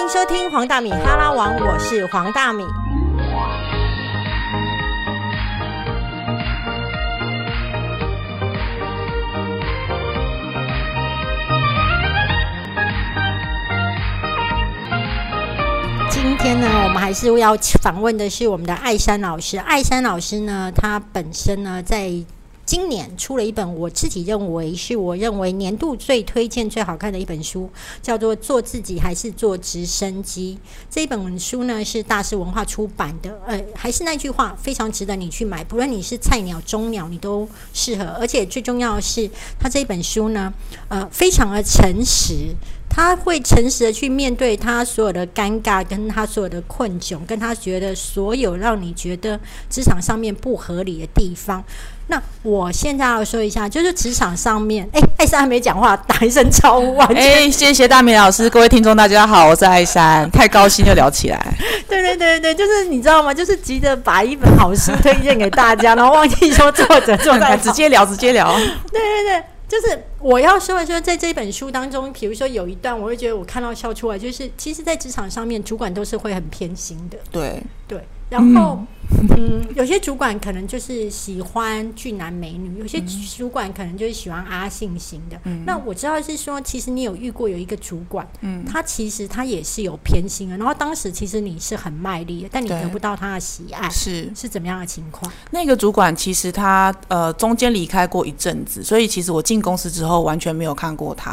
迎收听黄大米哈拉王，我是黄大米。今天呢，我们还是要访问的是我们的艾山老师。艾山老师呢，他本身呢，在今年出了一本我自己认为是我认为年度最推荐、最好看的一本书，叫做《做自己还是做直升机》。这一本书呢是大师文化出版的，呃，还是那句话，非常值得你去买。不论你是菜鸟、中鸟，你都适合。而且最重要的是，他这一本书呢，呃，非常的诚实。他会诚实的去面对他所有的尴尬，跟他所有的困窘，跟他觉得所有让你觉得职场上面不合理的地方。那我现在要说一下，就是职场上面，哎，艾珊还没讲话，打一声招呼。哎，谢谢大明老师，各位听众大家好，我是艾珊，太高兴就聊起来。对对对对就是你知道吗？就是急着把一本好书推荐给大家，然后忘记说作者作者，直接聊直接聊。对对对。就是我要说的，说在这本书当中，比如说有一段，我会觉得我看到笑出来，就是其实，在职场上面，主管都是会很偏心的。对对。然后，嗯，有些主管可能就是喜欢俊男美女，有些主管可能就是喜欢阿信型的。嗯那我知道是说，其实你有遇过有一个主管，嗯，他其实他也是有偏心的。然后当时其实你是很卖力的，但你得不到他的喜爱，是是怎么样的情况？那个主管其实他呃中间离开过一阵子，所以其实我进公司之后后完全没有看过他。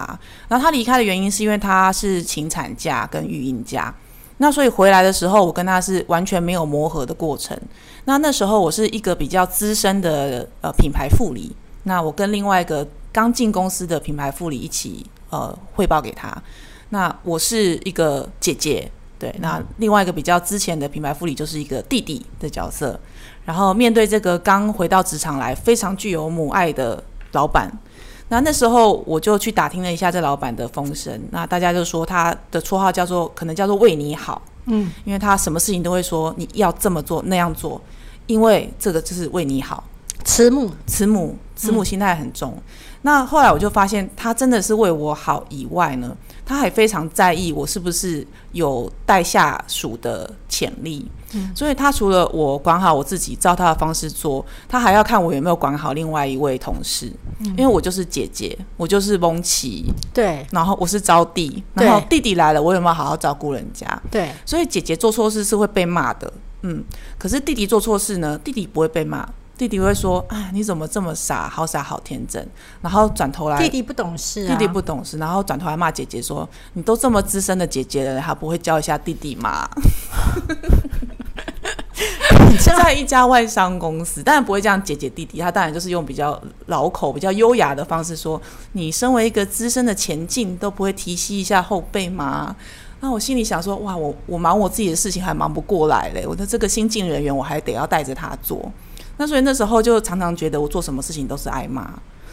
然后他离开的原因是因为他是请产假跟育婴假。那所以回来的时候，我跟他是完全没有磨合的过程。那那时候我是一个比较资深的呃品牌副理，那我跟另外一个刚进公司的品牌副理一起呃汇报给他。那我是一个姐姐，对，那另外一个比较之前的品牌副理就是一个弟弟的角色。然后面对这个刚回到职场来非常具有母爱的老板。那那时候我就去打听了一下这老板的风声，那大家就说他的绰号叫做可能叫做为你好，嗯，因为他什么事情都会说你要这么做那样做，因为这个就是为你好，慈母慈母慈母心态很重。那后来我就发现他真的是为我好以外呢。他还非常在意我是不是有带下属的潜力，嗯。所以他除了我管好我自己，照他的方式做，他还要看我有没有管好另外一位同事，因为我就是姐姐，我就是翁琪，对，然后我是招弟，然后弟弟来了，我有没有好好照顾人家？对，所以姐姐做错事是会被骂的，嗯，可是弟弟做错事呢，弟弟不会被骂。弟弟会说：“啊，你怎么这么傻？好傻，好天真。”然后转头来，弟弟不懂事，弟弟不懂事，然后转头来骂姐姐说：“你都这么资深的姐姐了，还不会教一下弟弟吗？” 在一家外商公司，当然不会这样姐姐弟弟，他当然就是用比较老口、比较优雅的方式说：“你身为一个资深的前进，都不会提携一下后辈吗？”那我心里想说：“哇，我我忙我自己的事情还忙不过来嘞，我的这个新进人员我还得要带着他做。”那所以那时候就常常觉得我做什么事情都是挨骂，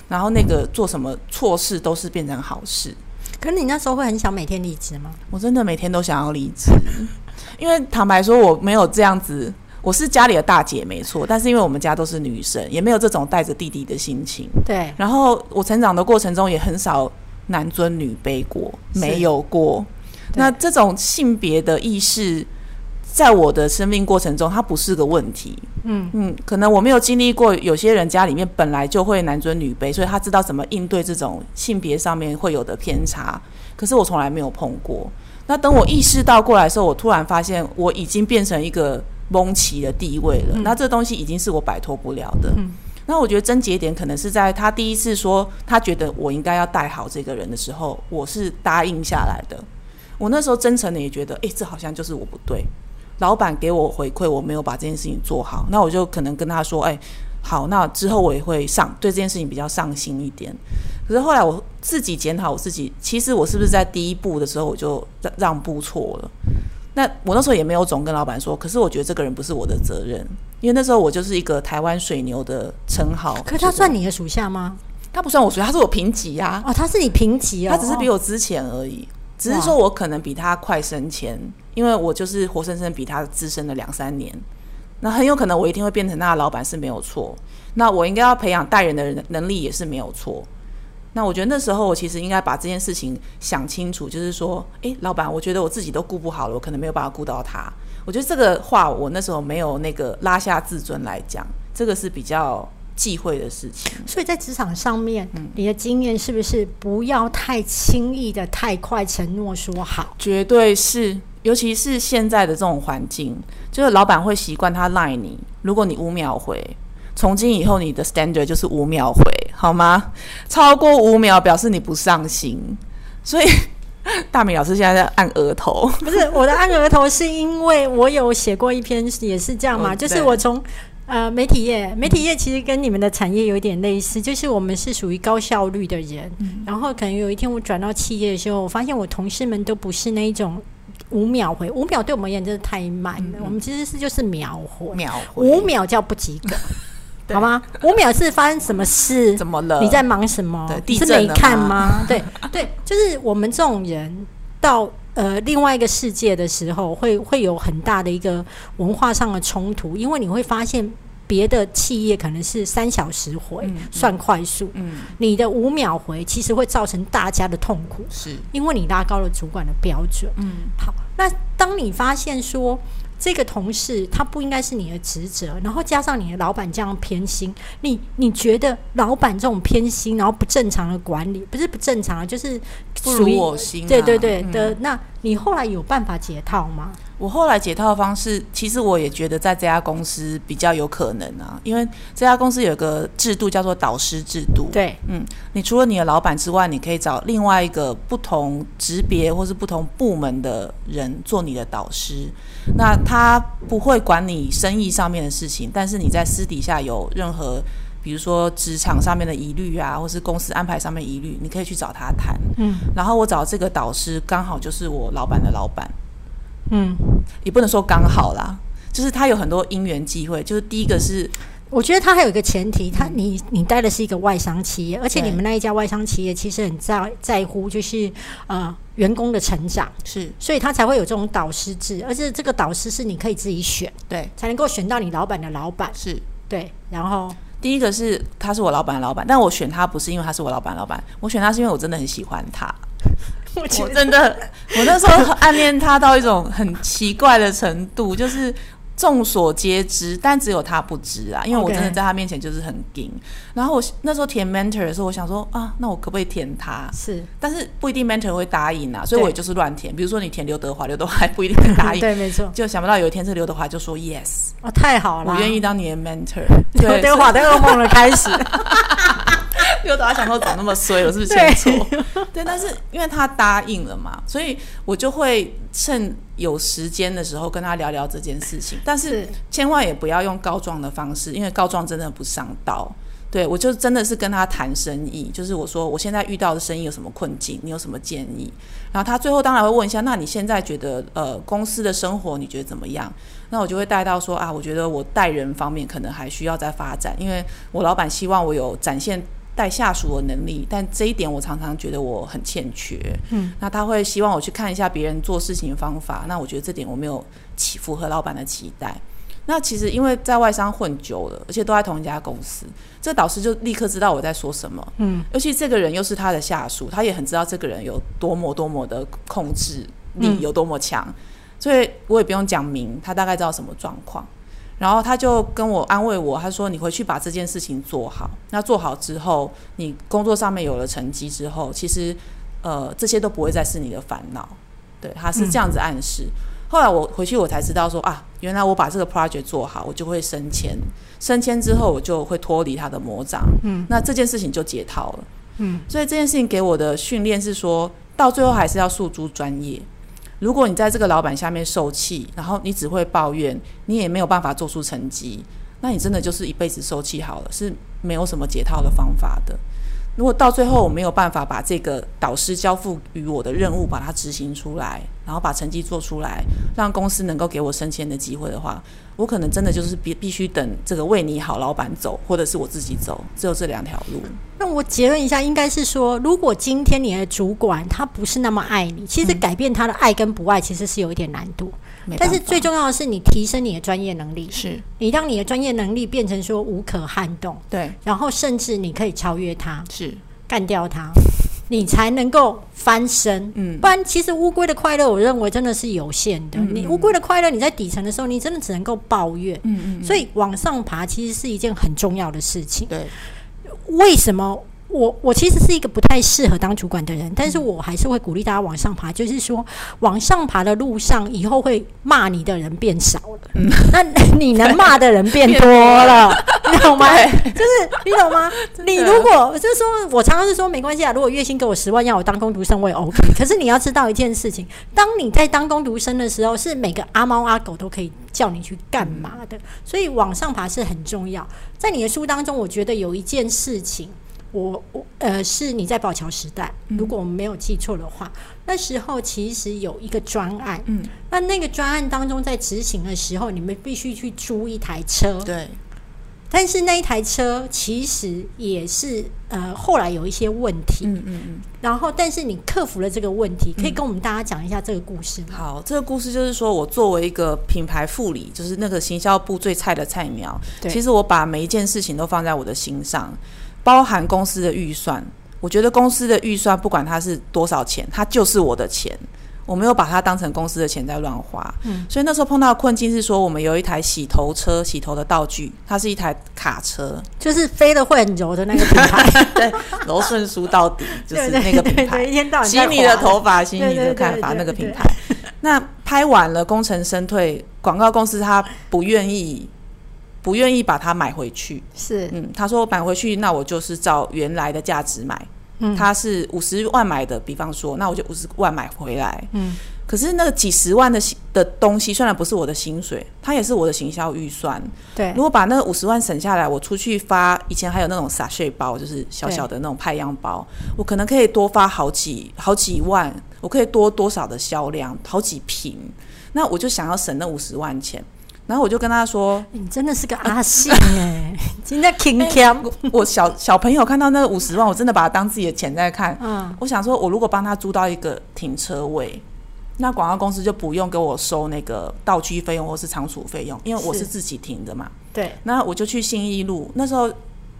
然后那个做什么错事都是变成好事。可是你那时候会很想每天离职吗？我真的每天都想要离职，因为坦白说我没有这样子，我是家里的大姐没错，但是因为我们家都是女生，也没有这种带着弟弟的心情。对。然后我成长的过程中也很少男尊女卑过，没有过。那这种性别的意识。在我的生命过程中，它不是个问题。嗯嗯，可能我没有经历过，有些人家里面本来就会男尊女卑，所以他知道怎么应对这种性别上面会有的偏差。可是我从来没有碰过。那等我意识到过来的时候，我突然发现我已经变成一个蒙奇的地位了。那这东西已经是我摆脱不了的。那我觉得症结点可能是在他第一次说他觉得我应该要带好这个人的时候，我是答应下来的。我那时候真诚的也觉得，哎，这好像就是我不对。老板给我回馈，我没有把这件事情做好，那我就可能跟他说：“哎，好，那之后我也会上对这件事情比较上心一点。”可是后来我自己检讨我自己，其实我是不是在第一步的时候我就让让步错了？那我那时候也没有总跟老板说，可是我觉得这个人不是我的责任，因为那时候我就是一个台湾水牛的称号。可他算你的属下吗？他不算我属下，他是我平级啊。哦，他是你平级啊，他只是比我之前而已。只是说我可能比他快升迁，因为我就是活生生比他资深了两三年，那很有可能我一定会变成他的老板是没有错。那我应该要培养带人的人能力也是没有错。那我觉得那时候我其实应该把这件事情想清楚，就是说，诶，老板，我觉得我自己都顾不好了，我可能没有办法顾到他。我觉得这个话我那时候没有那个拉下自尊来讲，这个是比较忌讳的事情。所以在职场上面，你的经验是不是不要太轻易的、太快承诺说好？绝对是，尤其是现在的这种环境，就是老板会习惯他赖你，如果你五秒回，从今以后你的 standard 就是五秒回，好吗？超过五秒表示你不上心，所以。大米老师现在在按额头，不是我的按额头，是因为我有写过一篇，也是这样嘛，就是我从呃媒体业，媒体业其实跟你们的产业有点类似，就是我们是属于高效率的人，然后可能有一天我转到企业的时候，我发现我同事们都不是那一种五秒回，五秒对我们而言真的太慢了，我们其实是就是秒回，秒回五秒叫不及格。好吗？五秒是发生什么事？怎么了？你在忙什么？你是没看吗？对对，就是我们这种人到呃另外一个世界的时候，会会有很大的一个文化上的冲突，因为你会发现别的企业可能是三小时回算快速，嗯，你的五秒回其实会造成大家的痛苦，是。因为你拉高了主管的标准，嗯，好，那当你发现说。这个同事他不应该是你的职责，然后加上你的老板这样偏心，你你觉得老板这种偏心，然后不正常的管理，不是不正常啊，就是不如我心。对对对的，那你后来有办法解套吗？我后来解套的方式，其实我也觉得在这家公司比较有可能啊，因为这家公司有个制度叫做导师制度。对，嗯，你除了你的老板之外，你可以找另外一个不同职别或是不同部门的人做你的导师。那他不会管你生意上面的事情，但是你在私底下有任何，比如说职场上面的疑虑啊，或是公司安排上面疑虑，你可以去找他谈。嗯，然后我找这个导师刚好就是我老板的老板。嗯，也不能说刚好啦，就是他有很多因缘机会。就是第一个是，我觉得他还有一个前提，他你你带的是一个外商企业，而且你们那一家外商企业其实很在在乎，就是呃员工的成长，是，所以他才会有这种导师制，而且这个导师是你可以自己选，对，才能够选到你老板的老板，是对。然后第一个是他是我老板的老板，但我选他不是因为他是我老板老板，我选他是因为我真的很喜欢他。我真的，我那时候暗恋他到一种很奇怪的程度，就是众所皆知，但只有他不知啊。因为我真的在他面前就是很硬。然后我那时候填 mentor 的时候，我想说啊，那我可不可以填他？是，但是不一定 mentor 会答应啊，所以我也就是乱填。比如说你填刘德华，刘德华不一定会答应。对，没错。就想不到有一天，这刘德华就说 yes，哦，太好了，我愿意当你的 mentor。刘德华的噩梦的开始。刘德华想说怎么那么衰，我是不是签错？对，但是因为他答应了嘛，所以我就会趁有时间的时候跟他聊聊这件事情。但是千万也不要用告状的方式，因为告状真的不上道。对我就真的是跟他谈生意，就是我说我现在遇到的生意有什么困境，你有什么建议？然后他最后当然会问一下，那你现在觉得呃公司的生活你觉得怎么样？那我就会带到说啊，我觉得我待人方面可能还需要再发展，因为我老板希望我有展现。带下属的能力，但这一点我常常觉得我很欠缺。嗯，那他会希望我去看一下别人做事情的方法，那我觉得这点我没有期符合老板的期待。那其实因为在外商混久了，而且都在同一家公司，这导师就立刻知道我在说什么。嗯，尤其这个人又是他的下属，他也很知道这个人有多么多么的控制力有多么强，所以我也不用讲明，他大概知道什么状况。然后他就跟我安慰我，他说：“你回去把这件事情做好。那做好之后，你工作上面有了成绩之后，其实呃这些都不会再是你的烦恼。”对，他是这样子暗示。后来我回去我才知道说啊，原来我把这个 project 做好，我就会升迁。升迁之后，我就会脱离他的魔掌。嗯，那这件事情就解套了。嗯，所以这件事情给我的训练是说到最后还是要诉诸专业。如果你在这个老板下面受气，然后你只会抱怨，你也没有办法做出成绩，那你真的就是一辈子受气好了，是没有什么解套的方法的。如果到最后我没有办法把这个导师交付于我的任务，把它执行出来，然后把成绩做出来，让公司能够给我升迁的机会的话，我可能真的就是必必须等这个为你好老板走，或者是我自己走，只有这两条路。那我结论一下，应该是说，如果今天你的主管他不是那么爱你，其实改变他的爱跟不爱其实是有一点难度。但是最重要的是，你提升你的专业能力，是你让你的专业能力变成说无可撼动，对，然后甚至你可以超越他，是干掉它，你才能够翻身。嗯，不然其实乌龟的快乐，我认为真的是有限的。你乌龟的快乐，你在底层的时候，你真的只能够抱怨。嗯嗯。所以往上爬其实是一件很重要的事情。对。为什么？我我其实是一个不太适合当主管的人，但是我还是会鼓励大家往上爬。就是说，往上爬的路上，以后会骂你的人变少了，那你 能骂的人变多了，你懂吗？就是你懂吗？你如果就是说我常常是说没关系啊，如果月薪给我十万，要我当工读生，我也 OK。可是你要知道一件事情，当你在当工读生的时候，是每个阿猫阿狗都可以叫你去干嘛的，所以往上爬是很重要。在你的书当中，我觉得有一件事情。我我呃，是你在宝桥时代，如果我们没有记错的话，那时候其实有一个专案，嗯，那那个专案当中在执行的时候，你们必须去租一台车，对，但是那一台车其实也是呃后来有一些问题，嗯嗯嗯，然后但是你克服了这个问题，可以跟我们大家讲一下这个故事吗？好，这个故事就是说我作为一个品牌副理，就是那个行销部最菜的菜鸟，其实我把每一件事情都放在我的心上。包含公司的预算，我觉得公司的预算不管它是多少钱，它就是我的钱，我没有把它当成公司的钱在乱花。嗯，所以那时候碰到的困境是说，我们有一台洗头车，洗头的道具，它是一台卡车，就是飞的会很柔的那个品牌，对，柔顺梳到底，就是那个品牌，一天到晚洗你的头发，洗你的看法，那个品牌。那拍完了，功成身退，广告公司他不愿意。不愿意把它买回去，是，嗯，他说买回去，那我就是照原来的价值买，嗯，他是五十万买的，比方说，那我就五十万买回来，嗯，可是那个几十万的的东西，虽然不是我的薪水，它也是我的行销预算，对，如果把那个五十万省下来，我出去发，以前还有那种撒税包，就是小小的那种派样包，我可能可以多发好几好几万，我可以多多少的销量，好几瓶，那我就想要省那五十万钱。然后我就跟他说：“你真的是个阿信哎，今天挺强。我小小朋友看到那五十万，我真的把它当自己的钱在看。嗯，我想说，我如果帮他租到一个停车位，那广告公司就不用给我收那个道具费用或是仓储费用，因为我是自己停的嘛。对，那我就去信义路，那时候。”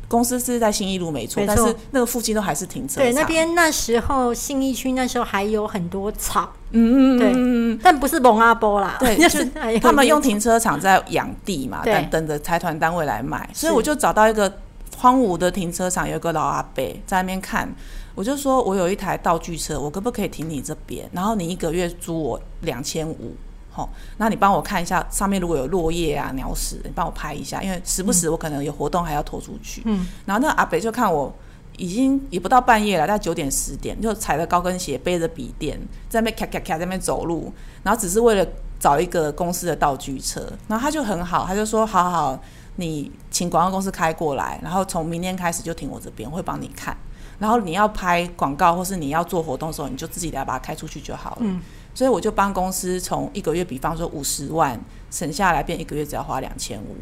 公司是在信义路没错，但是那个附近都还是停车。对，那边那时候信义区那时候还有很多草，嗯嗯对，但不是蒙阿波啦，对，就是他们用停车场在养地嘛，等等着财团单位来买，所以我就找到一个荒芜的停车场，有个老阿伯在那边看，我就说我有一台道具车，我可不可以停你这边？然后你一个月租我两千五。好，那你帮我看一下上面如果有落叶啊、鸟屎，你帮我拍一下，因为时不时我可能有活动还要拖出去。嗯，然后那阿北就看我已经也不到半夜了，大概九点十点，就踩着高跟鞋，背着笔电，在那边咔咔咔在那边走路，然后只是为了找一个公司的道具车。然后他就很好，他就说：好好，你请广告公司开过来，然后从明天开始就停我这边，我会帮你看。然后你要拍广告或是你要做活动的时候，你就自己来把它开出去就好了。嗯。所以我就帮公司从一个月，比方说五十万省下来，变一个月只要花两千五，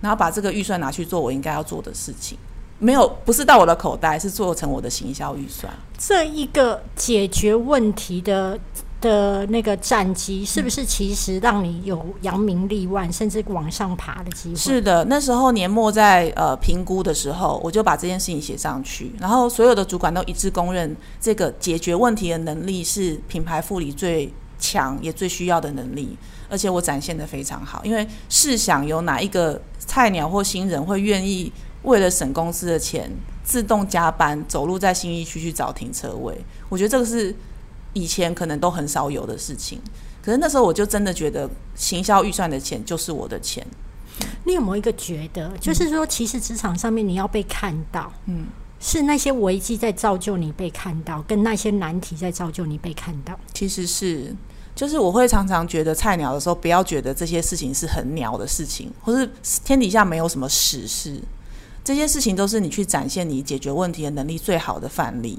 然后把这个预算拿去做我应该要做的事情，没有不是到我的口袋，是做成我的行销预算。这一个解决问题的。的那个战绩是不是其实让你有扬名立万，甚至往上爬的机会？是的，那时候年末在呃评估的时候，我就把这件事情写上去，然后所有的主管都一致公认，这个解决问题的能力是品牌副理最强也最需要的能力，而且我展现的非常好。因为试想有哪一个菜鸟或新人会愿意为了省公司的钱，自动加班走路在新一区去找停车位？我觉得这个是。以前可能都很少有的事情，可是那时候我就真的觉得行销预算的钱就是我的钱。你有没有一个觉得，就是说，其实职场上面你要被看到，嗯，是那些危机在造就你被看到，跟那些难题在造就你被看到。其实是，就是我会常常觉得菜鸟的时候，不要觉得这些事情是很鸟的事情，或是天底下没有什么实事，这些事情都是你去展现你解决问题的能力最好的范例。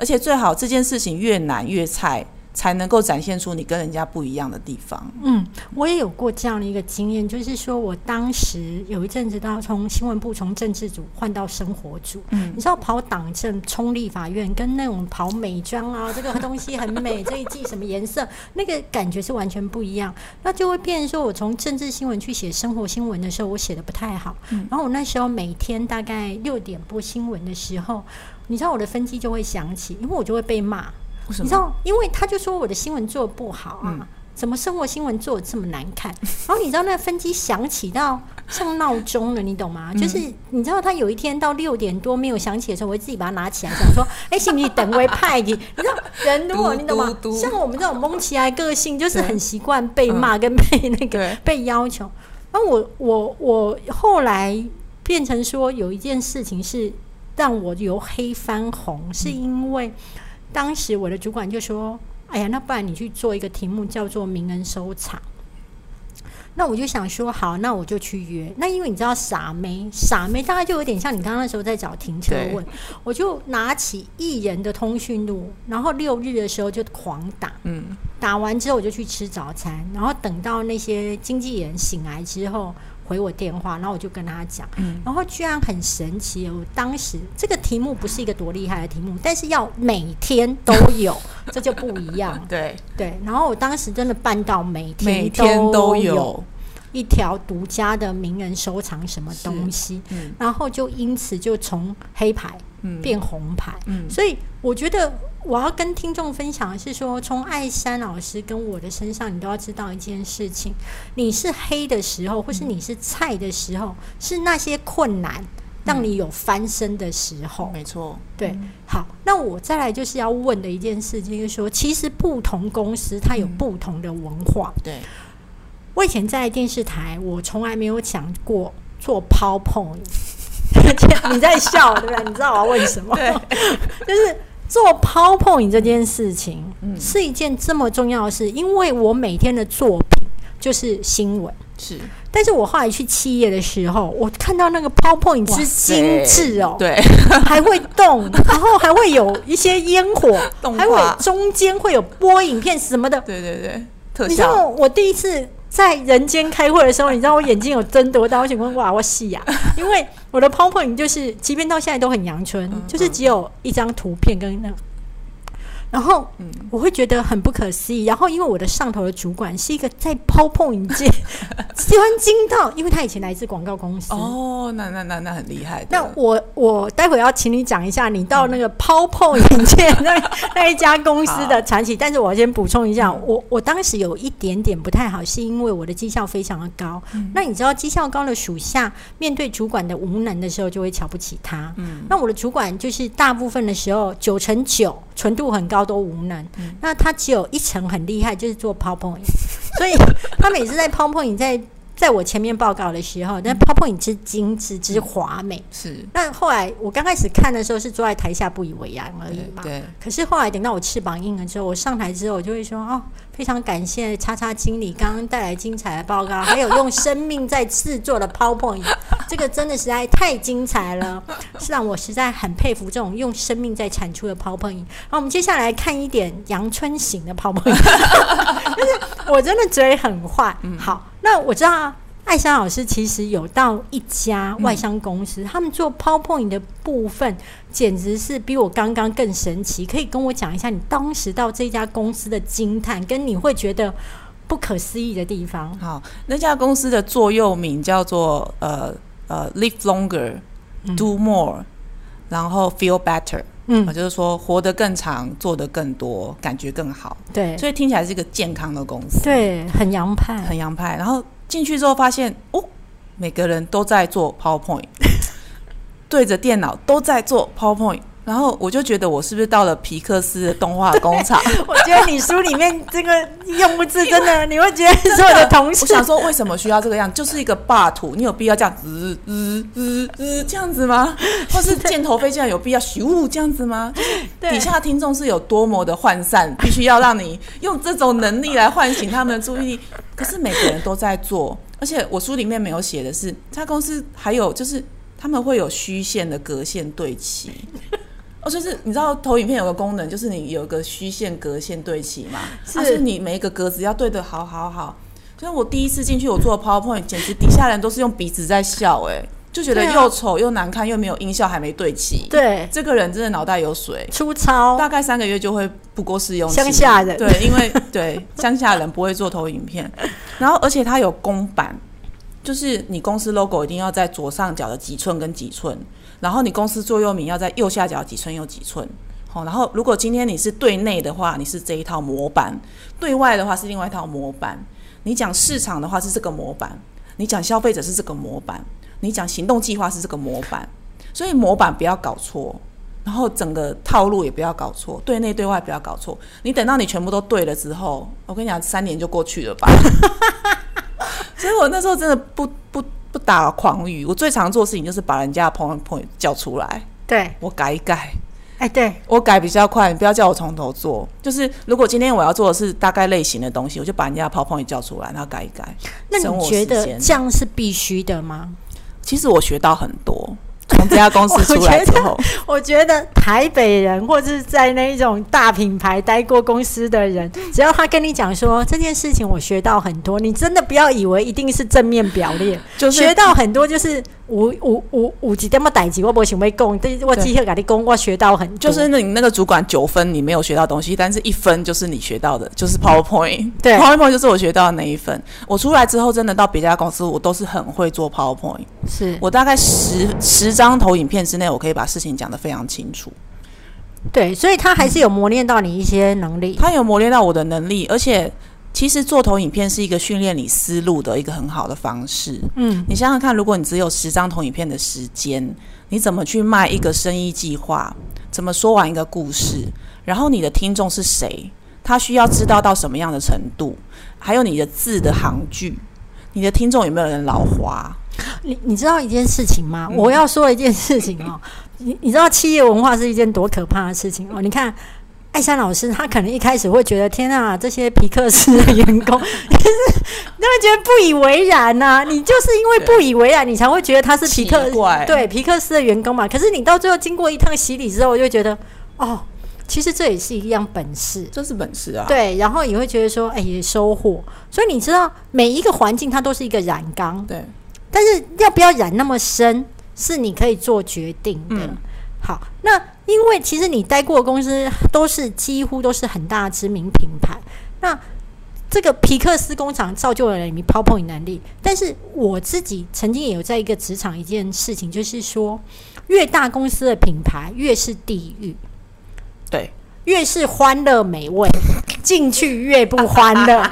而且最好这件事情越难越菜，才能够展现出你跟人家不一样的地方。嗯，我也有过这样的一个经验，就是说我当时有一阵子到从新闻部从政治组换到生活组，嗯，你知道跑党政冲立法院跟那种跑美妆啊，这个东西很美，这一季什么颜色，那个感觉是完全不一样。那就会变成说我从政治新闻去写生活新闻的时候，我写的不太好。然后我那时候每天大概六点播新闻的时候，你知道我的分机就会响起，因为我就会被骂。你知道，因为他就说我的新闻做的不好啊，怎么生活新闻做的这么难看？然后你知道那分机响起到像闹钟了，你懂吗？就是你知道他有一天到六点多没有响起的时候，我会自己把它拿起来，想说：“ 哎，行不行？等为派你。”你知道人如果你懂吗？像我们这种蒙起来个性，就是很习惯被骂跟被那个被要求。那我我我后来变成说有一件事情是让我由黑翻红，是因为。当时我的主管就说：“哎呀，那不然你去做一个题目叫做‘名人收藏’。”那我就想说：“好，那我就去约。”那因为你知道傻妹，傻妹大概就有点像你刚刚那时候在找停车位，我就拿起艺人的通讯录，然后六日的时候就狂打。嗯，打完之后我就去吃早餐，然后等到那些经纪人醒来之后。回我电话，然后我就跟他讲，然后居然很神奇。我当时这个题目不是一个多厉害的题目，但是要每天都有，这就不一样。对。对，然后我当时真的办到每天每天都有。一条独家的名人收藏什么东西，然后就因此就从黑牌变红牌。嗯所以我觉得。我要跟听众分享的是说，从艾山老师跟我的身上，你都要知道一件事情：你是黑的时候，或是你是菜的时候，是那些困难让你有翻身的时候。没错，对。好，那我再来就是要问的一件事情，就是说，其实不同公司它有不同的文化。对。我以前在电视台，我从来没有讲过做 PowerPoint。你在笑对不对？你知道我要问什么？对，就是。做 PowerPoint 这件事情是一件这么重要的事，因为我每天的作品就是新闻，是。但是我后来去企业的时候，我看到那个 PowerPoint 之精致哦，对，还会动，然后还会有一些烟火，还会中间会有播影片什么的，对对对，特效。你知道我第一次。在人间开会的时候，你知道我眼睛有睁多大？我想问哇，我细呀，因为我的 PowerPoint 就是，即便到现在都很阳春，就是只有一张图片跟那。然后，我会觉得很不可思议。然后，因为我的上头的主管是一个在 PowerPoint 界喜欢惊到，因为他以前来自广告公司。哦，那那那那很厉害。那我我待会要请你讲一下你到那个 PowerPoint 界 那那一家公司的传奇。但是我要先补充一下，我我当时有一点点不太好，是因为我的绩效非常的高。那你知道绩效高的属下面对主管的无能的时候，就会瞧不起他。嗯。那我的主管就是大部分的时候九成九纯度很高。都无能，那他只有一层很厉害，就是做 PowerPoint，所以 他每次在 PowerPoint 在在我前面报告的时候，那 PowerPoint 之精致之华美，是。那后来我刚开始看的时候是坐在台下不以为然而已嘛，对。可是后来等到我翅膀硬了之后，我上台之后，我就会说哦。非常感谢叉叉经理刚刚带来精彩的报告，还有用生命在制作的 PowerPoint，这个真的实在太精彩了，是让我实在很佩服这种用生命在产出的 PowerPoint。好，我们接下来看一点阳春型的 PowerPoint，就是我真的嘴很坏。好，那我知道。艾莎老师其实有到一家外商公司，他们做 PowerPoint 的部分，简直是比我刚刚更神奇。可以跟我讲一下你当时到这家公司的惊叹，跟你会觉得不可思议的地方？好，那家公司的座右铭叫做呃呃，Live longer，do more，然后 feel better。嗯，就是说活得更长，做得更多，感觉更好。对，所以听起来是一个健康的公司。对，很洋派，很洋派。然后。进去之后发现，哦，每个人都在做 PowerPoint，对着电脑都在做 PowerPoint。然后我就觉得我是不是到了皮克斯的动画工厂？我觉得你书里面这个用不字真的，你会觉得所有的同事，我想说为什么需要这个样？就是一个霸图，你有必要这样子滋滋滋这样子吗？或是箭头飞进来有必要咻这样子吗？底下听众是有多么的涣散，必须要让你用这种能力来唤醒他们的注意力。可是每个人都在做，而且我书里面没有写的是，他公司还有就是他们会有虚线的隔线对齐。哦，就是你知道投影片有个功能，就是你有个虚线格线对齐嘛，是。啊所以你每一个格子要对的好好好。所以我第一次进去，我做的 PowerPoint，简直底下人都是用鼻子在笑、哎，就觉得又丑又难看，又没有音效，还没对齐。对，这个人真的脑袋有水，粗糙，大概三个月就会不过试用期。乡下人。对，因为对乡下人不会做投影片，然后而且它有公版，就是你公司 logo 一定要在左上角的几寸跟几寸，然后你公司座右铭要在右下角几寸又几寸。好，然后如果今天你是对内的话，你是这一套模板；对外的话是另外一套模板。你讲市场的话是这个模板，你讲消费者是这个模板，你讲行动计划是这个模板，所以模板不要搞错。然后整个套路也不要搞错，对内对外不要搞错。你等到你全部都对了之后，我跟你讲，三年就过去了吧。所以我那时候真的不不打狂语，我最常做的事情就是把人家的 PowerPoint 叫出来，对，我改一改，哎，对，我改比较快，你不要叫我从头做。就是如果今天我要做的是大概类型的东西，我就把人家的 PowerPoint 叫出来，然后改一改。那我你觉得这样是必须的吗？其实我学到很多，从这家公司出来之后，我觉得台北人或者是在那一种大品牌待过公司的人，只要他跟你讲说这件事情我学到很多，你真的不要以为一定是正面表列，就是学到很多就是五五五五级点么代级，我不想要讲，但是我只会给你供，我学到很多，就是你那个主管九分你没有学到东西，但是一分就是你学到的，就是 PowerPoint。对。PowerPoint 就是我学到的那一分。我出来之后，真的到别家公司，我都是很会做 PowerPoint。是。我大概十十张投影片之内，我可以把事情讲得非常清楚。对，所以他还是有磨练到你一些能力。他有磨练到我的能力，而且其实做投影片是一个训练你思路的一个很好的方式。嗯，你想想看，如果你只有十张投影片的时间，你怎么去卖一个生意计划？怎么说完一个故事？然后你的听众是谁？他需要知道到什么样的程度？还有你的字的行距，你的听众有没有人老花？你你知道一件事情吗？嗯我要说一件事情哦，你你知道企业文化是一件多可怕的事情哦。你看艾山老师，他可能一开始会觉得天啊，这些皮克斯的员工，就是你会觉得不以为然呐、你就是因为不以为然，你才会觉得他是皮克斯对皮克斯的员工嘛。可是你到最后经过一趟洗礼之后，我就觉得哦，其实这也是一样本事。这是本事啊！对，然后也会觉得说，哎，也收获。所以你知道，每一个环境它都是一个染缸，对，但是要不要染那么深，是你可以做决定的。嗯好，那因为其实你待过的公司都是几乎都是很大的知名品牌，那这个皮克斯工厂造就了你 PowerPoint 能力。但是我自己曾经也有在一个职场一件事情，就是说，越大公司的品牌越是地狱，对，越是欢乐美味，进去越不欢乐。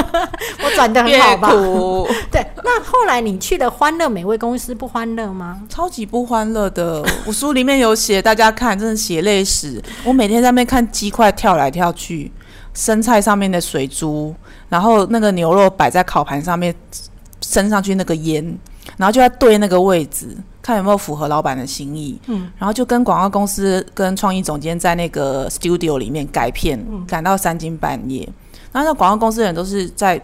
我转的很好吧？对，那后来你去了欢乐美味公司，不欢乐吗？超级不欢乐的。我书里面有写，大家看，真的血泪史。我每天在那边看鸡块跳来跳去，生菜上面的水珠，然后那个牛肉摆在烤盘上面，升上去那个烟，然后就在对那个位置，看有没有符合老板的心意。嗯，然后就跟广告公司跟创意总监在那个 studio 里面改片，赶到三更半夜。然后那广告公司的人都是在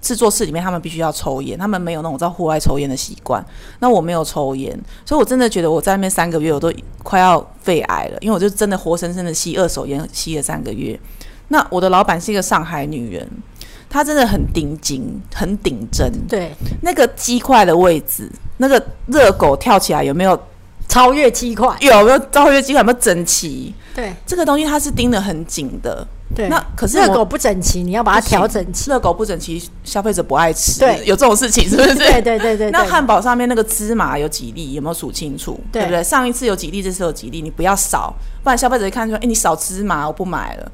制作室里面，他们必须要抽烟，他们没有那种在户外抽烟的习惯。那我没有抽烟，所以我真的觉得我在那边三个月，我都快要肺癌了，因为我就真的活生生的吸二手烟，吸了三个月。那我的老板是一个上海女人，她真的很顶紧，很顶针。对，那个鸡块的位置，那个热狗跳起来有没有超越鸡块。有没有超越鸡块有没有整齐？对这个东西它是盯得很紧的。对，那可是热狗不整齐，你要把它调整齐。热狗不整齐，消费者不爱吃。对有这种事情是不是？对对对对对，那汉堡上面那个芝麻有几粒，有没有数清楚？对对不对？上一次有几粒，这次有几粒，你不要少，不然消费者一看说：“哎、你少芝麻，我不买了。”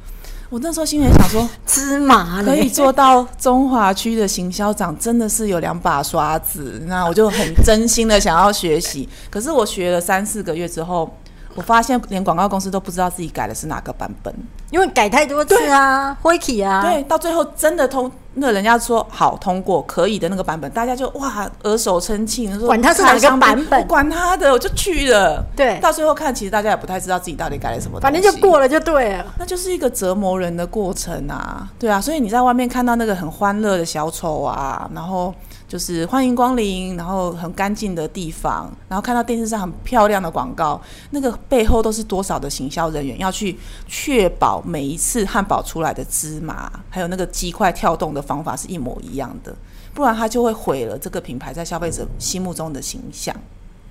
我那时候心里想说，芝麻可以做到中华区的行销长真的是有两把刷子，那我就很真心的想要学习。可是我学了三四个月之后，我发现连广告公司都不知道自己改的是哪个版本。因为改太多次啊，灰体啊，对，到最后真的通，那人家说好通过可以的那个版本，大家就哇额手称庆，说管他是哪个版本我管他的，我就去了。对到最后看，其实大家也不太知道自己到底改了什么，反正就过。了就对了。那就是一个折磨人的过程啊，对啊，所以你在外面看到那个很欢乐的小丑啊，然后就是欢迎光临，然后很干净的地方，然后看到电视上很漂亮的广告，那个背后都是多少的行销人员要去确保每一次汉堡出来的芝麻，还有那个鸡块跳动的方法是一模一样的，不然它就会毁了这个品牌在消费者心目中的形象。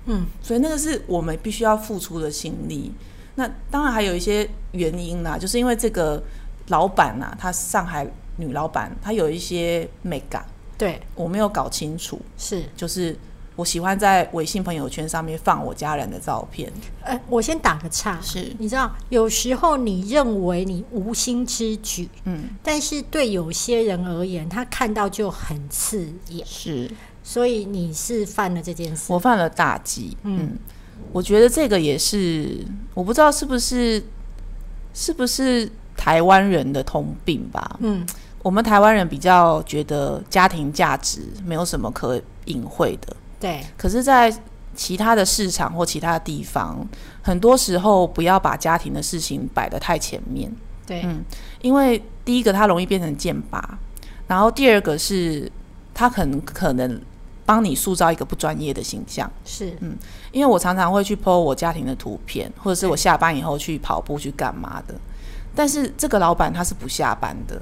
嗯，所以那个是我们必须要付出的心力。那当然还有一些原因啦，就是因为这个老板呐，他上海女老板，她有一些美感，对，我没有搞清楚。是。就是我喜欢在微信朋友圈上面放我家人的照片。呃，我先打个岔，是你知道，有时候你认为你无心之举，嗯，但是对有些人而言，他看到就很刺眼，是所以你是犯了这件事。我犯了大忌。嗯嗯，我觉得这个也是，我不知道是不是是不是台湾人的通病吧。嗯，我们台湾人比较觉得家庭价值没有什么可隐晦的，对，可是，在其他的市场或其他的地方，很多时候不要把家庭的事情摆得太前面，对，嗯因为第一个它容易变成剑拔，然后第二个是它很可能帮你塑造一个不专业的形象。是，嗯因为我常常会去 po 我家庭的图片，或者是我下班以后去跑步去干嘛的。但是这个老板他是不下班的，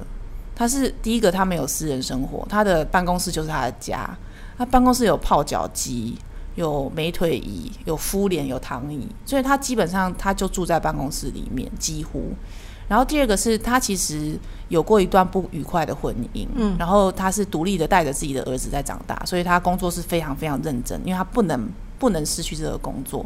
他是第一个他没有私人生活，他的办公室就是他的家，他办公室有泡脚机、有美腿椅、有敷脸、有躺椅，所以他基本上他就住在办公室里面，几乎。然后第二个是他其实有过一段不愉快的婚姻，嗯然后他是独立的带着自己的儿子在长大，所以他工作是非常非常认真，因为他不能不能失去这个工作。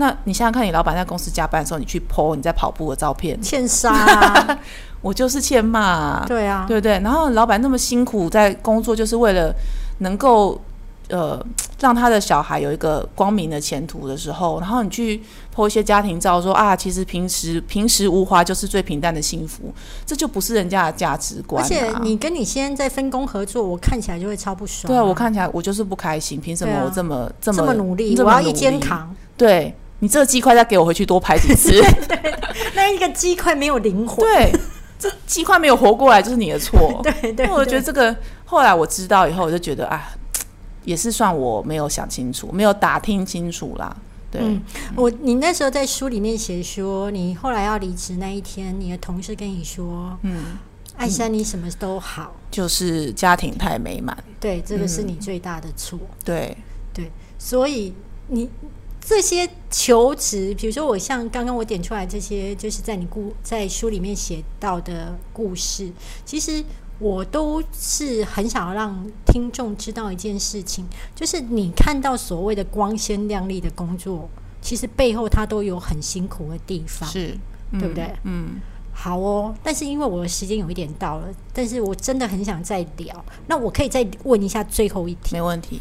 那你想想看，你老板在公司加班的时候，你去 PO 你在跑步的照片，欠杀、啊，我就是欠骂、啊，对啊，对不对？然后老板那么辛苦在工作，就是为了能够呃让他的小孩有一个光明的前途的时候，然后你去 po 一些家庭照说啊，其实平时平时无华就是最平淡的幸福，这就不是人家的价值观、啊。而且你跟你先生在分工合作，我看起来就会超不爽、对啊，我看起来我就是不开心，凭什么我这么、这这么么努力，这么努我要一肩扛，对你这个鸡块再给我回去多拍几次，对那一个鸡块没有灵魂。对，这鸡块没有活过来就是你的错。对对，那我觉得这个后来我知道以后，我就觉得啊，也是算我没有想清楚，没有打听清楚啦。对，嗯，我你那时候在书里面写说，你后来要离职那一天，你的同事跟你说，嗯，艾珊你什么都好，就是家庭太美满，对，这个是嗯。你最大的错，对，对，所以你这些求职，比如说我像刚刚我点出来这些，就是在你故在书里面写到的故事，其实我都是很想要让听众知道一件事情，就是你看到所谓的光鲜亮丽的工作，其实背后它都有很辛苦的地方，是，对不对？嗯，好哦，但是因为我的时间有一点到了，但是我真的很想再聊，那我可以再问一下最后一题。没问题。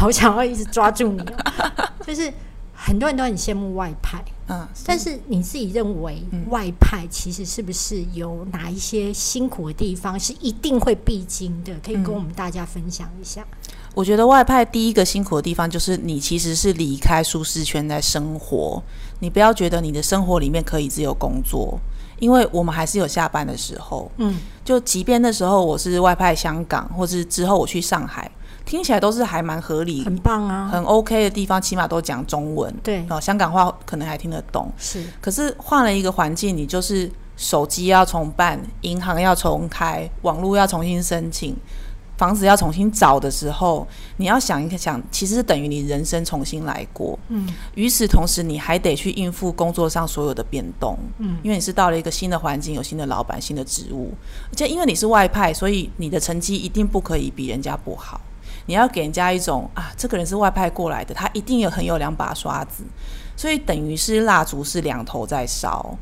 好想要一直抓住你、哦，就是很多人都很羡慕外派，嗯，但是你自己认为外派其实是不是有哪一些辛苦的地方是一定会必经的？可以跟我们大家分享一下。我觉得外派第一个辛苦的地方就是你其实是离开舒适圈在生活，你不要觉得你的生活里面可以只有工作，因为我们还是有下班的时候。嗯，就即便那时候我是外派香港，或是之后我去上海，听起来都是还蛮合理、很棒啊，很 OK 的地方，起码都讲中文，对，哦，香港话可能还听得懂。是可是换了一个环境，你就是手机要重办，银行要重开，网络要重新申请，房子要重新找的时候，你要想一想，其实是等于你人生重新来过。嗯，与此同时，你还得去应付工作上所有的变动。嗯，因为你是到了一个新的环境，有新的老板、新的职务，而且因为你是外派，所以你的成绩一定不可以比人家不好。你要给人家一种啊，这个人是外派过来的，他一定有很有两把刷子，所以等于是蜡烛是两头在烧。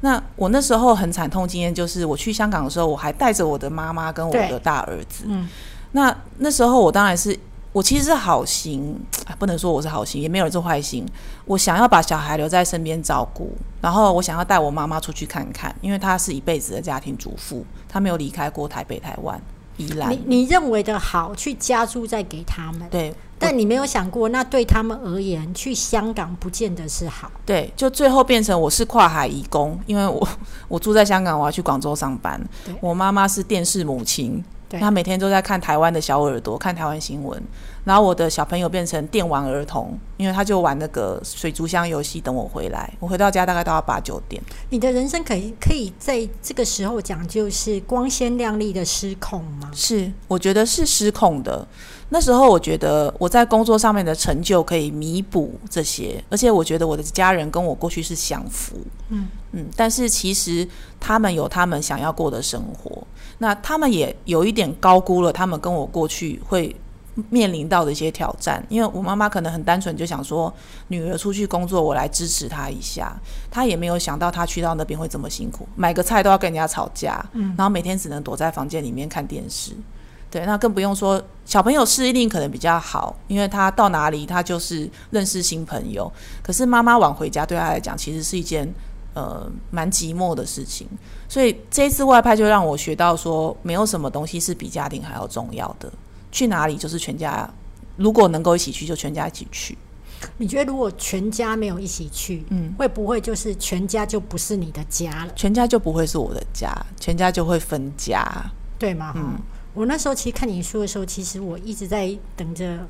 那我那时候很惨痛经验就是，我去香港的时候，我还带着我的妈妈跟我的大儿子。嗯，那那时候我当然是，我其实是好心，啊不能说我是好心，也没有人做坏心。我想要把小孩留在身边照顾，然后我想要带我妈妈出去看看，因为她是一辈子的家庭主妇，她没有离开过台北、台湾、宜兰你。你认为的好，去加注再给他们，对但你没有想过，那对他们而言，去香港不见得是好。对，就最后变成我是跨海移工，因为我我住在香港，我要去广州上班。我妈妈是电视母亲，她每天都在看台湾的小耳朵，看台湾新闻。然后我的小朋友变成电玩儿童，因为他就玩那个水族箱游戏，等我回来。我回到家大概都要八九点。你的人生可以可以在这个时候讲，就是光鲜亮丽的失控吗？是，我觉得是失控的。那时候我觉得我在工作上面的成就可以弥补这些，而且我觉得我的家人跟我过去是享福。嗯嗯，但是其实他们有他们想要过的生活，那他们也有一点高估了他们跟我过去会。面临到的一些挑战，因为我妈妈可能很单纯就想说，女儿出去工作，我来支持她一下。她也没有想到，她去到那边会这么辛苦，买个菜都要跟人家吵架，嗯，然后每天只能躲在房间里面看电视。对，那更不用说小朋友适应力可能比较好，因为他到哪里他就是认识新朋友。可是妈妈晚回家对他来讲，其实是一件呃蛮寂寞的事情。所以这一次外派就让我学到说，没有什么东西是比家庭还要重要的。去哪里就是全家，如果能够一起去，就全家一起去。你觉得如果全家没有一起去，嗯，会不会就是全家就不是你的家了？全家就不会是我的家，全家就会分家，对吗？嗯，我那时候其实看你书的时候，其实我一直在等着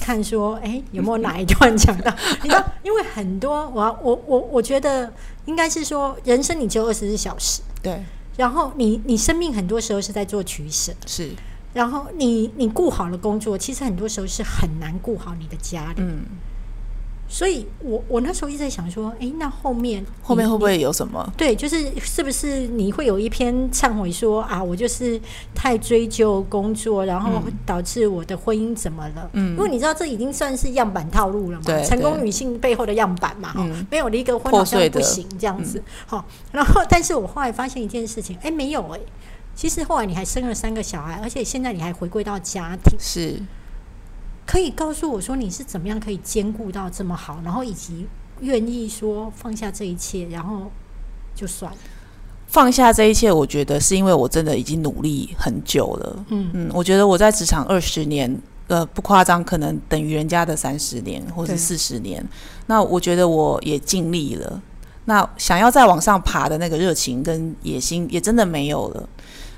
看，说，哎，有没有哪一段讲到？你知道，因为很多，我我我我觉得应该是说，人生你只有二十四小时，对，然后你你生命很多时候是在做取舍，是。然后你你顾好了工作，其实很多时候是很难顾好你的家里。嗯，所以我我那时候一直在想说，哎，那后面后面会不会有什么？对，就是是不是你会有一篇忏悔说啊，我就是太追究工作，然后导致我的婚姻怎么了？嗯，因为你知道这已经算是样板套路了嘛，成功女性背后的样板嘛，哈，没有离个婚好像不行这样子。好，然后但是我后来发现一件事情，哎，没有哎。其实后来你还生了三个小孩，而且现在你还回归到家庭，是可以告诉我说你是怎么样可以兼顾到这么好，然后以及愿意说放下这一切，然后就算了。放下这一切，我觉得是因为我真的已经努力很久了。嗯嗯，我觉得我在职场二十年，呃，不夸张，可能等于人家的三十年或者四十年。那我觉得我也尽力了。那想要再往上爬的那个热情跟野心，也真的没有了。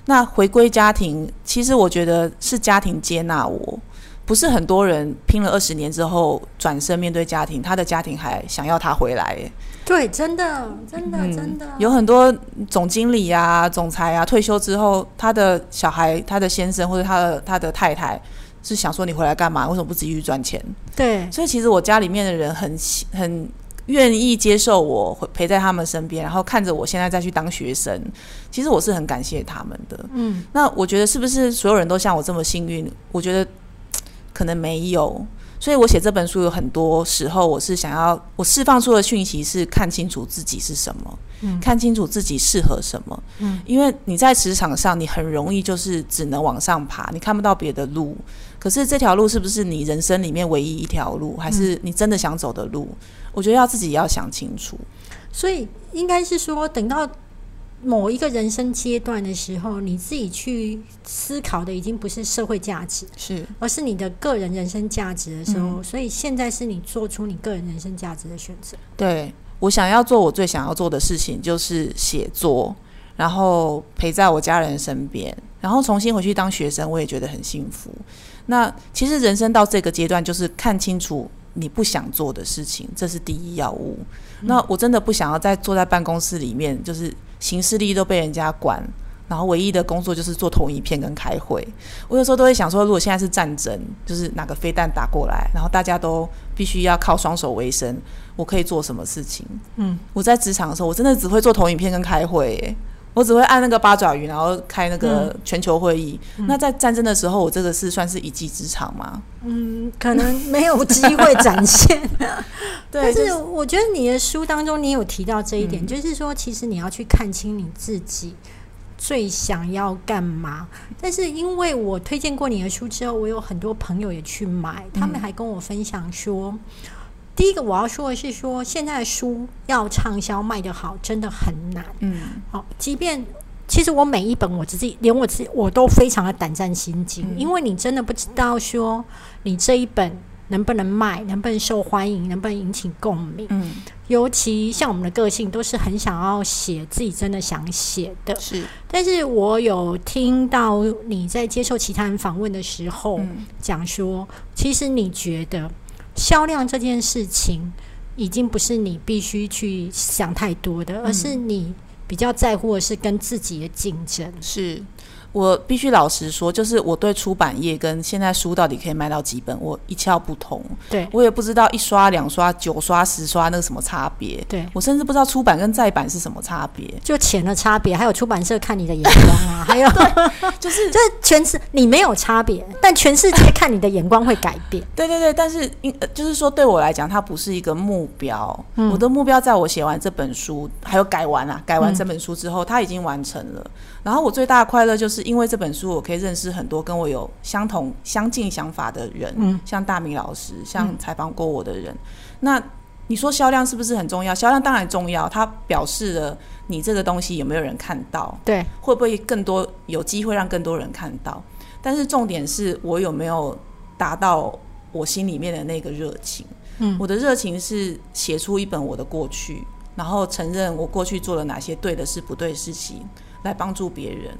那回归家庭，其实我觉得是家庭接纳我，不是很多人拼了二十年之后转身面对家庭，他的家庭还想要他回来。对，真的，真的，真的，有很多总经理啊、总裁啊，退休之后，他的小孩、他的先生或者他的他的太太是想说你回来干嘛？为什么不自己去赚钱？对，所以其实我家里面的人很很。愿意接受我陪在他们身边，然后看着我现在再去当学生，其实我是很感谢他们的。嗯，那我觉得是不是所有人都像我这么幸运？我觉得可能没有。所以我写这本书有很多时候，我是想要我释放出的讯息是看清楚自己是什么，嗯，看清楚自己适合什么，嗯，因为你在职场上，你很容易就是只能往上爬，你看不到别的路。可是这条路是不是你人生里面唯一一条路，还是你真的想走的路？我觉得要自己要想清楚。所以应该是说，等到某一个人生阶段的时候，你自己去思考的已经不是社会价值，是而是你的个人人生价值的时候。所以现在是你做出你个人人生价值的选择。对我想要做我最想要做的事情，就是写作，然后陪在我家人身边，然后重新回去当学生，我也觉得很幸福。那其实人生到这个阶段，就是看清楚你不想做的事情，这是第一要务。那我真的不想要再坐在办公室里面，就是行事力都被人家管，然后唯一的工作就是做投影片跟开会。我有时候都会想说，如果现在是战争，就是哪个飞弹打过来，然后大家都必须要靠双手为生，我可以做什么事情？嗯，我在职场的时候，我真的只会做投影片跟开会。我只会按那个八爪鱼，然后开那个全球会议。那在战争的时候，我这个是算是一技之长吗？嗯，可能没有机会展现。对，但是我觉得你的书当中，你有提到这一点，就是说，其实你要去看清你自己最想要干嘛。但是因为我推荐过你的书之后，我有很多朋友也去买，他们还跟我分享说。第一个我要说的是，说现在的书要畅销卖得好，真的很难。嗯，好，即便其实我每一本我自己连我自己我都非常的胆战心惊，因为你真的不知道说你这一本能不能卖，能不能受欢迎，能不能引起共鸣。嗯，尤其像我们的个性，都是很想要写自己真的想写的。是，但是我有听到你在接受其他人访问的时候嗯讲说，其实你觉得销量这件事情已经不是你必须去想太多的，而是你比较在乎的是跟自己的竞争。是。我必须老实说，就是我对出版业跟现在书到底可以卖到几本，我一窍不通。对我也不知道一刷、两刷、九刷、十刷那个什么差别。对，我甚至不知道出版跟再版是什么差别。就钱的差别，还有出版社看你的眼光啊，还有就是 就是全是你没有差别，但全世界看你的眼光会改变。对对对，但是因呃就是说，对我来讲，它不是一个目标。嗯我的目标在我写完这本书，还有改完啊，改完嗯这本书之后，它已经完成了。然后我最大的快乐就是因为这本书，我可以认识很多跟我有相同、相近想法的人，嗯像大明老师，像采访过我的人。那你说销量是不是很重要？销量当然重要，它表示了你这个东西有没有人看到。对，会不会更多有机会让更多人看到？但是重点是我有没有达到我心里面的那个热情。嗯我的热情是写出一本我的过去，然后承认我过去做了哪些对的事、不对的事情，来帮助别人。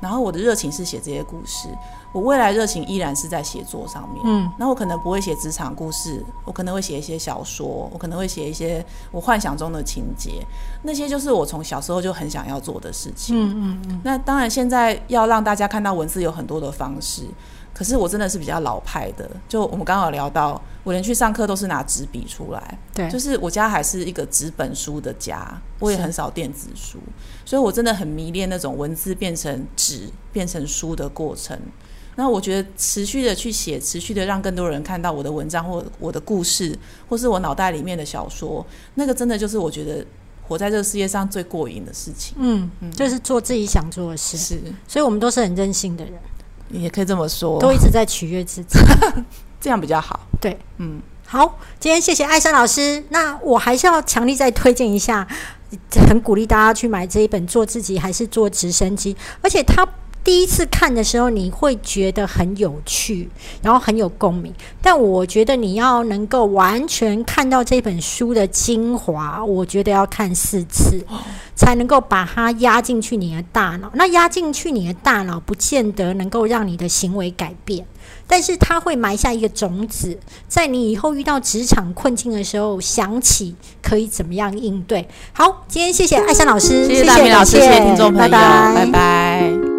然后我的热情是写这些故事，我未来热情依然是在写作上面。嗯，那我可能不会写职场故事，我可能会写一些小说，我可能会写一些我幻想中的情节，那些就是我从小时候就很想要做的事情。嗯嗯嗯，那当然，现在要让大家看到文字有很多的方式，可是我真的是比较老派的。就我们刚好聊到，我连去上课都是拿纸笔出来，对，就是我家还是一个纸本书的家，我也很少电子书，所以我真的很迷恋那种文字变成纸变成书的过程。那我觉得持续的去写，持续的让更多人看到我的文章或我的故事，或是我脑袋里面的小说，那个真的就是我觉得活在这个世界上最过瘾的事情。嗯，就是做自己想做的事。是，所以我们都是很任性的人，也可以这么说，都一直在取悦自己。这样比较好。对，嗯，好，今天谢谢艾珊老师。那我还是要强力再推荐一下，很鼓励大家去买这一本《做自己还是做直升机》，而且他。第一次看的时候，你会觉得很有趣，然后很有共鸣。但我觉得你要能够完全看到这本书的精华，我觉得要看四次，才能够把它压进去你的大脑。那压进去你的大脑，不见得能够让你的行为改变。但是它会埋下一个种子，在你以后遇到职场困境的时候，想起可以怎么样应对。好，今天谢谢艾山老师，谢谢大明老师，谢谢听众朋友，拜拜拜拜